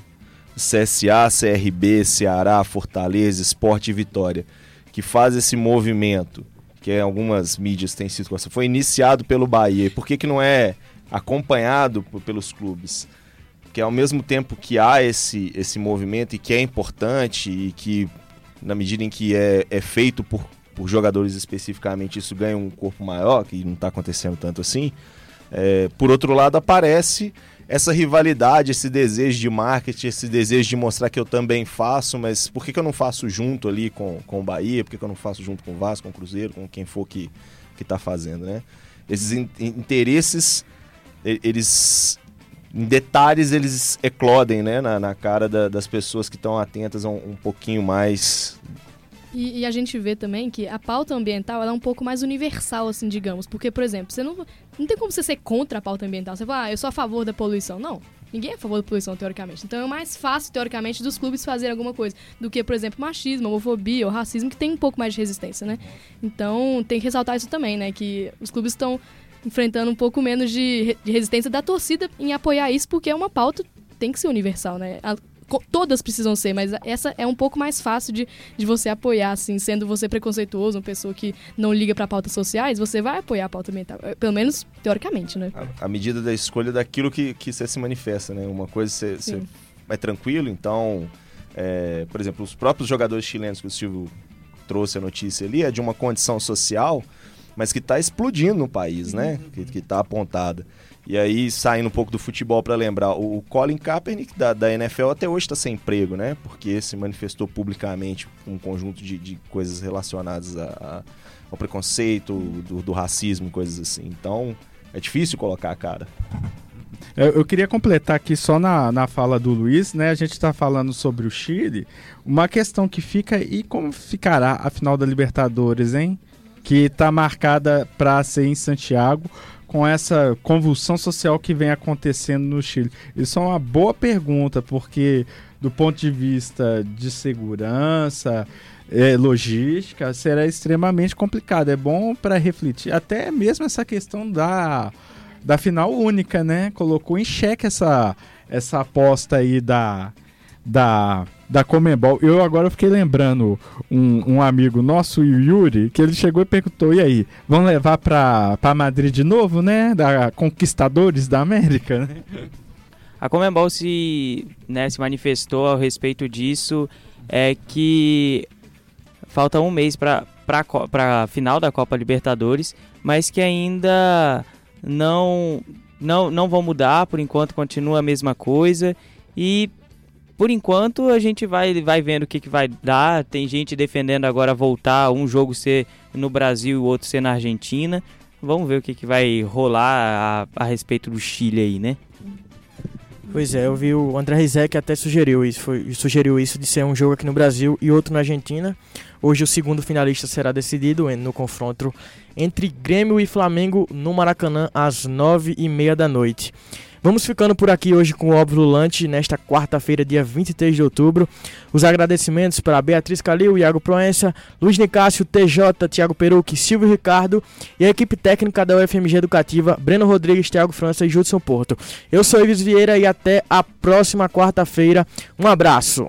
CSA, CRB, Ceará, Fortaleza, Esporte e Vitória, que faz esse movimento, que em algumas mídias tem sido foi iniciado pelo Bahia. Por que, que não é acompanhado pelos clubes? Porque ao mesmo tempo que há esse, esse movimento e que é importante e que, na medida em que é, é feito por, por jogadores especificamente, isso ganha um corpo maior, que não está acontecendo tanto assim, é, por outro lado aparece essa rivalidade, esse desejo de marketing, esse desejo de mostrar que eu também faço, mas por que, que eu não faço junto ali com, com o Bahia? Por que, que eu não faço junto com o Vasco, com o Cruzeiro, com quem for que, que tá fazendo, né? Esses in interesses, eles em detalhes eles eclodem né, na, na cara da, das pessoas que estão atentas um, um pouquinho mais e, e, a gente vê também que a pauta ambiental é um pouco mais universal, assim, digamos. Porque, por exemplo, você não, não tem como você ser contra a pauta ambiental. Você fala, ah, eu sou a favor da poluição. Não. Ninguém é a favor da poluição, teoricamente. Então é mais fácil, teoricamente, dos clubes fazerem alguma coisa do que, por exemplo, machismo, homofobia ou racismo, que tem um pouco mais de resistência, né? Então tem que ressaltar isso também, né? Que os clubes estão enfrentando um pouco menos de, de resistência da torcida em apoiar isso, porque é uma pauta tem que ser universal, né? A, todas precisam ser, mas essa é um pouco mais fácil de, de você apoiar, assim, sendo você preconceituoso, uma pessoa que não liga para pautas sociais, você vai apoiar a pauta ambiental, eh, pelo menos teoricamente, né? A, a medida da escolha daquilo que, que você se manifesta, né? Uma coisa você, você é tranquilo, então, é, por exemplo, os próprios jogadores chilenos que o Silvio trouxe a notícia ali é de uma condição social, mas que está explodindo no país, né? Que está apontada. E aí, saindo um pouco do futebol para lembrar, o Colin Kaepernick da, da NFL até hoje está sem emprego, né? Porque se manifestou publicamente um conjunto de, de coisas relacionadas a, a, ao preconceito, do, do racismo, coisas assim. Então, é difícil colocar a cara. Eu, eu, queria completar aqui só na, na fala do Luiz, né? A gente está falando sobre o Chile. Uma questão que fica e como ficará a final da Libertadores, hein? Que está marcada para ser em Santiago com essa convulsão social que vem acontecendo no Chile? Isso é uma boa pergunta, porque do ponto de vista de segurança, é, logística, será extremamente complicado. É bom para refletir, até mesmo essa questão da, da final única, né? Colocou em xeque essa, essa aposta aí da, da, da Comembol. Eu agora fiquei lembrando um, um amigo nosso, o Yuri, que ele chegou e perguntou: e aí, vão levar para Madrid de novo, né? Da Conquistadores da América, né? A Comembol se, né, se manifestou a respeito disso, é que falta um mês para a final da Copa Libertadores, mas que ainda não, não, não vão mudar, por enquanto continua a mesma coisa. E por enquanto a gente vai, vai vendo o que, que vai dar. Tem gente defendendo agora voltar um jogo ser no Brasil e o outro ser na Argentina. Vamos ver o que, que vai rolar a, a respeito do Chile aí, né? Pois é, eu vi o André Rizek até sugeriu isso, foi, sugeriu isso de ser um jogo aqui no Brasil e outro na Argentina. Hoje o segundo finalista será decidido no confronto entre Grêmio e Flamengo no Maracanã às nove e meia da noite. Vamos ficando por aqui hoje com o Óbvio Lulante, nesta quarta-feira, dia 23 de outubro. Os agradecimentos para Beatriz Calil, Iago Proença, Luiz Nicásio, TJ, Thiago Peruque, Silvio Ricardo e a equipe técnica da UFMG Educativa, Breno Rodrigues, Thiago França e Judson Porto. Eu sou Ives Vieira e até a próxima quarta-feira. Um abraço.